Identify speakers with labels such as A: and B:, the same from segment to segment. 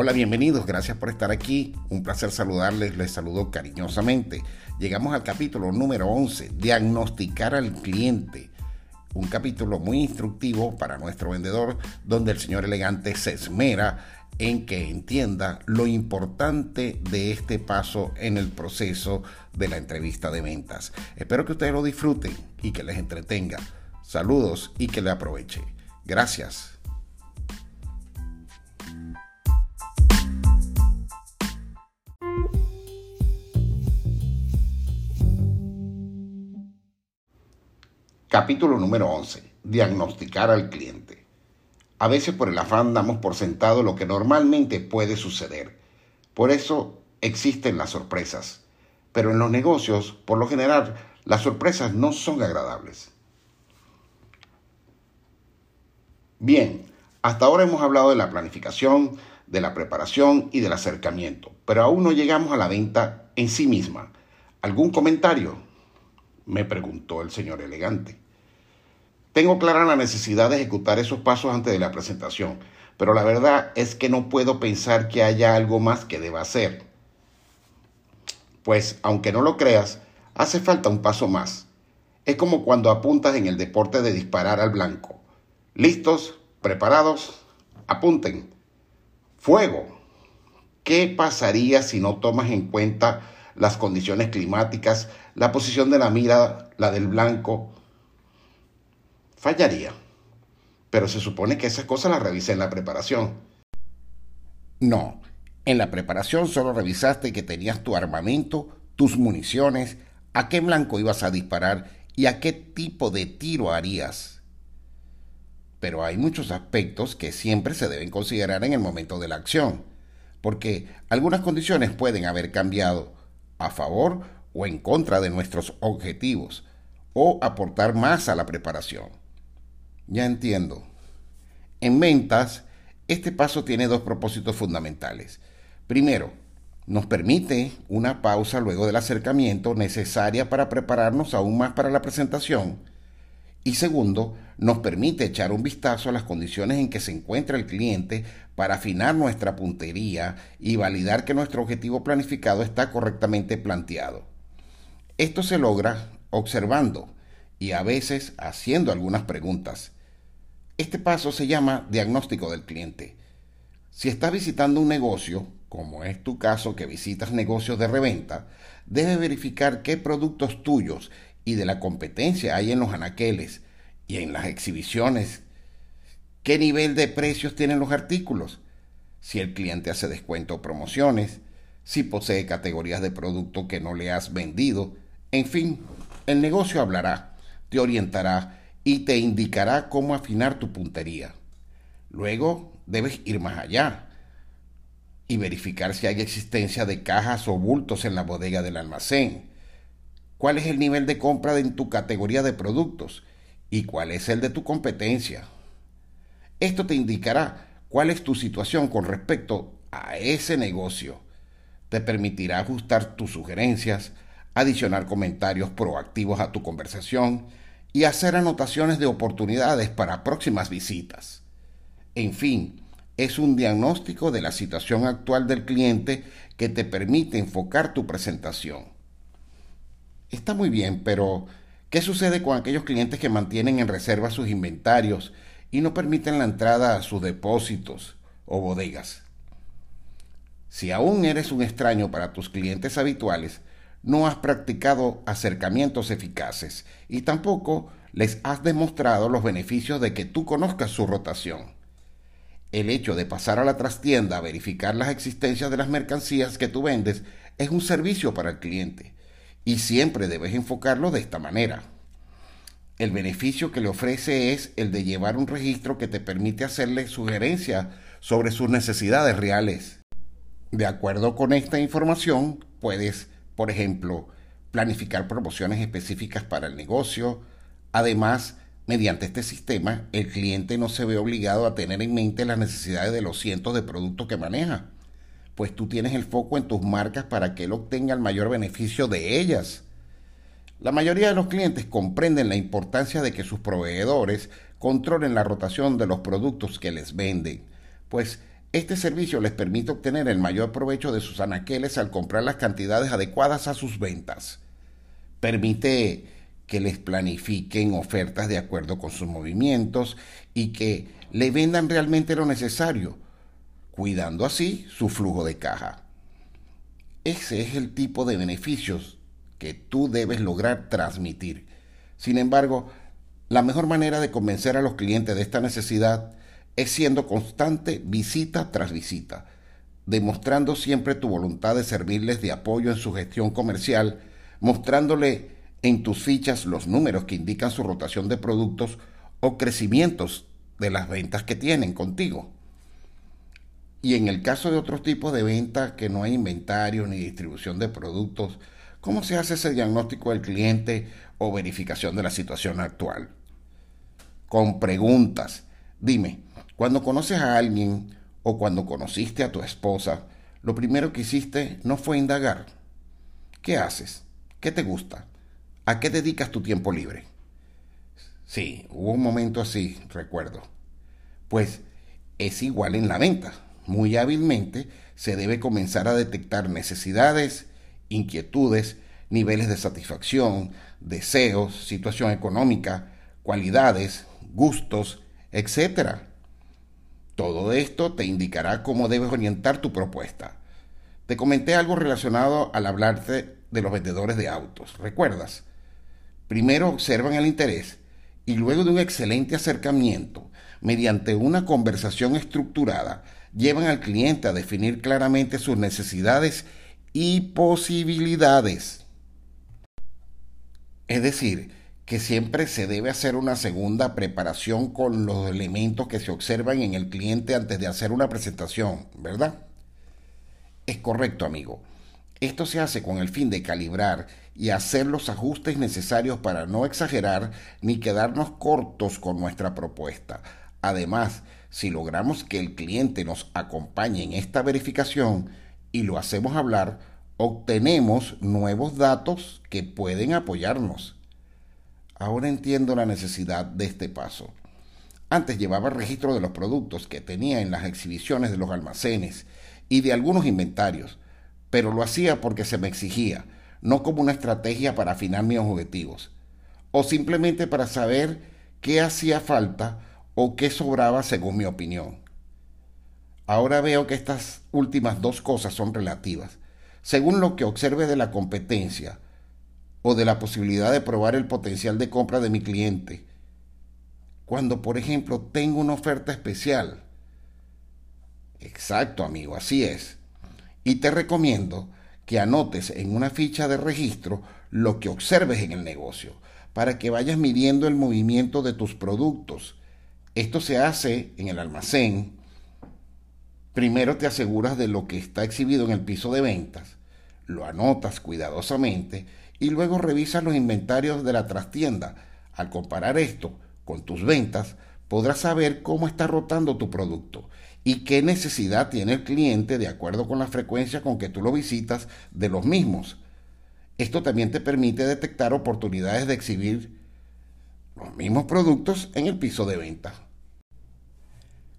A: Hola, bienvenidos, gracias por estar aquí. Un placer saludarles, les saludo cariñosamente. Llegamos al capítulo número 11, diagnosticar al cliente. Un capítulo muy instructivo para nuestro vendedor, donde el señor elegante se esmera en que entienda lo importante de este paso en el proceso de la entrevista de ventas. Espero que ustedes lo disfruten y que les entretenga. Saludos y que le aproveche. Gracias. Capítulo número 11. Diagnosticar al cliente. A veces por el afán damos por sentado lo que normalmente puede suceder. Por eso existen las sorpresas. Pero en los negocios, por lo general, las sorpresas no son agradables. Bien, hasta ahora hemos hablado de la planificación, de la preparación y del acercamiento, pero aún no llegamos a la venta en sí misma. ¿Algún comentario? me preguntó el señor elegante. Tengo clara la necesidad de ejecutar esos pasos antes de la presentación, pero la verdad es que no puedo pensar que haya algo más que deba hacer. Pues, aunque no lo creas, hace falta un paso más. Es como cuando apuntas en el deporte de disparar al blanco. ¿Listos? ¿Preparados? Apunten. Fuego. ¿Qué pasaría si no tomas en cuenta las condiciones climáticas, la posición de la mira, la del blanco, fallaría. Pero se supone que esas cosas las revisé en la preparación. No, en la preparación solo revisaste que tenías tu armamento, tus municiones, a qué blanco ibas a disparar y a qué tipo de tiro harías. Pero hay muchos aspectos que siempre se deben considerar en el momento de la acción, porque algunas condiciones pueden haber cambiado a favor o en contra de nuestros objetivos o aportar más a la preparación. Ya entiendo. En ventas, este paso tiene dos propósitos fundamentales. Primero, nos permite una pausa luego del acercamiento necesaria para prepararnos aún más para la presentación. Y segundo, nos permite echar un vistazo a las condiciones en que se encuentra el cliente para afinar nuestra puntería y validar que nuestro objetivo planificado está correctamente planteado. Esto se logra observando y a veces haciendo algunas preguntas. Este paso se llama diagnóstico del cliente. Si estás visitando un negocio, como es tu caso que visitas negocios de reventa, debes verificar qué productos tuyos y de la competencia hay en los anaqueles y en las exhibiciones qué nivel de precios tienen los artículos, si el cliente hace descuento o promociones, si posee categorías de producto que no le has vendido, en fin, el negocio hablará, te orientará y te indicará cómo afinar tu puntería. Luego debes ir más allá y verificar si hay existencia de cajas o bultos en la bodega del almacén. ¿Cuál es el nivel de compra en tu categoría de productos? ¿Y cuál es el de tu competencia? Esto te indicará cuál es tu situación con respecto a ese negocio. Te permitirá ajustar tus sugerencias, adicionar comentarios proactivos a tu conversación y hacer anotaciones de oportunidades para próximas visitas. En fin, es un diagnóstico de la situación actual del cliente que te permite enfocar tu presentación. Está muy bien, pero ¿qué sucede con aquellos clientes que mantienen en reserva sus inventarios y no permiten la entrada a sus depósitos o bodegas. Si aún eres un extraño para tus clientes habituales, no has practicado acercamientos eficaces y tampoco les has demostrado los beneficios de que tú conozcas su rotación. El hecho de pasar a la trastienda a verificar las existencias de las mercancías que tú vendes es un servicio para el cliente y siempre debes enfocarlo de esta manera. El beneficio que le ofrece es el de llevar un registro que te permite hacerle sugerencias sobre sus necesidades reales. De acuerdo con esta información, puedes, por ejemplo, planificar promociones específicas para el negocio. Además, mediante este sistema, el cliente no se ve obligado a tener en mente las necesidades de los cientos de productos que maneja, pues tú tienes el foco en tus marcas para que él obtenga el mayor beneficio de ellas. La mayoría de los clientes comprenden la importancia de que sus proveedores controlen la rotación de los productos que les venden, pues Este servicio les permite obtener el mayor provecho de sus anaqueles al comprar las cantidades adecuadas a sus ventas. Permite que les planifiquen ofertas de acuerdo con sus movimientos y que le vendan realmente lo necesario, cuidando así su flujo de caja. Ese es el tipo de beneficios que tú debes lograr transmitir. Sin embargo, la mejor manera de convencer a los clientes de esta necesidad es siendo constante visita tras visita, demostrando siempre tu voluntad de servirles de apoyo en su gestión comercial, mostrándole en tus fichas los números que indican su rotación de productos o crecimientos de las ventas que tienen contigo. Y en el caso de otros tipos de ventas que no hay inventario ni distribución de productos, ¿cómo se hace ese diagnóstico del cliente o verificación de la situación actual? Con preguntas. Dime, cuando conoces a alguien o cuando conociste a tu esposa, lo primero que hiciste no fue indagar. ¿Qué haces? ¿Qué te gusta? ¿A qué dedicas tu tiempo libre? Sí, hubo un momento así, recuerdo. Pues es igual en la venta. Muy hábilmente se debe comenzar a detectar necesidades, inquietudes, niveles de satisfacción, deseos, situación económica, cualidades, gustos, etc. Todo esto te indicará cómo debes orientar tu propuesta. Te comenté algo relacionado al hablarte de los vendedores de autos. ¿Recuerdas? Primero observan el interés y luego de un excelente acercamiento, mediante una conversación estructurada, llevan al cliente a definir claramente sus necesidades y posibilidades. Es decir, que siempre se debe hacer una segunda preparación con los elementos que se observan en el cliente antes de hacer una presentación, ¿verdad? Es correcto, amigo. Esto se hace con el fin de calibrar y hacer los ajustes necesarios para no exagerar ni quedarnos cortos con nuestra propuesta. Además, si logramos que el cliente nos acompañe en esta verificación y lo hacemos hablar, obtenemos nuevos datos que pueden apoyarnos. Ahora entiendo la necesidad de este paso. Antes llevaba registro de los productos que tenía en las exhibiciones de los almacenes y de algunos inventarios, pero lo hacía porque se me exigía, no como una estrategia para afinar mis objetivos, o simplemente para saber qué hacía falta o qué sobraba según mi opinión. Ahora veo que estas últimas dos cosas son relativas. Según lo que observe de la competencia, o de la posibilidad de probar el potencial de compra de mi cliente. Cuando, por ejemplo, tengo una oferta especial. Exacto, amigo, así es. Y te recomiendo que anotes en una ficha de registro lo que observes en el negocio, para que vayas midiendo el movimiento de tus productos. Esto se hace en el almacén. Primero te aseguras de lo que está exhibido en el piso de ventas, lo anotas cuidadosamente y luego revisas los inventarios de la trastienda. Al comparar esto con tus ventas, podrás saber cómo está rotando tu producto y qué necesidad tiene el cliente de acuerdo con la frecuencia con que tú lo visitas de los mismos. Esto también te permite detectar oportunidades de exhibir los mismos productos en el piso de venta.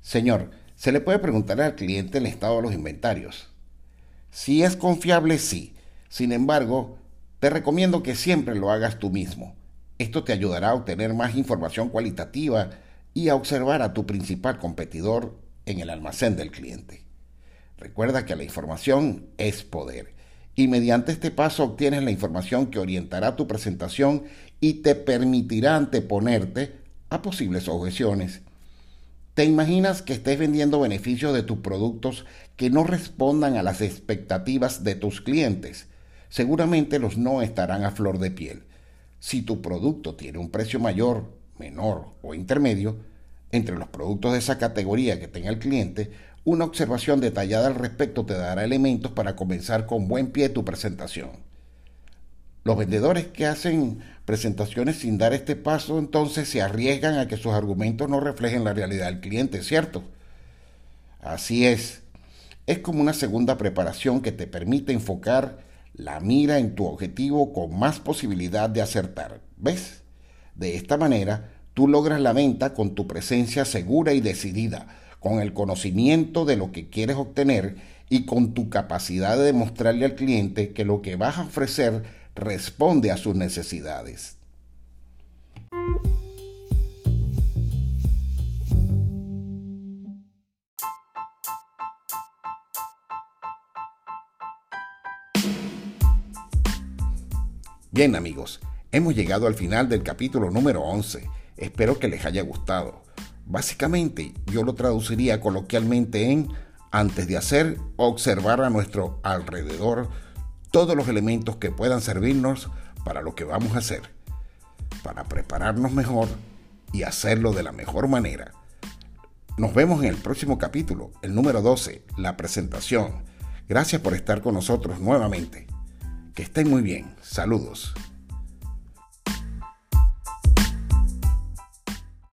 A: Señor, se le puede preguntar al cliente el estado de los inventarios. Si es confiable, sí. Sin embargo, te recomiendo que siempre lo hagas tú mismo. Esto te ayudará a obtener más información cualitativa y a observar a tu principal competidor en el almacén del cliente. Recuerda que la información es poder y mediante este paso obtienes la información que orientará tu presentación y te permitirá anteponerte a posibles objeciones. ¿Te imaginas que estés vendiendo beneficios de tus productos que no respondan a las expectativas de tus clientes? Seguramente los no estarán a flor de piel. Si tu producto tiene un precio mayor, menor o intermedio, entre los productos de esa categoría que tenga el cliente, una observación detallada al respecto te dará elementos para comenzar con buen pie tu presentación. Los vendedores que hacen presentaciones sin dar este paso entonces se arriesgan a que sus argumentos no reflejen la realidad del cliente, ¿cierto? Así es. Es como una segunda preparación que te permite enfocar la mira en tu objetivo con más posibilidad de acertar. ¿Ves? De esta manera, tú logras la venta con tu presencia segura y decidida, con el conocimiento de lo que quieres obtener y con tu capacidad de demostrarle al cliente que lo que vas a ofrecer responde a sus necesidades. Bien amigos, hemos llegado al final del capítulo número 11. Espero que les haya gustado. Básicamente yo lo traduciría coloquialmente en antes de hacer, observar a nuestro alrededor todos los elementos que puedan servirnos para lo que vamos a hacer, para prepararnos mejor y hacerlo de la mejor manera. Nos vemos en el próximo capítulo, el número 12, la presentación. Gracias por estar con nosotros nuevamente. Que estén muy bien. Saludos.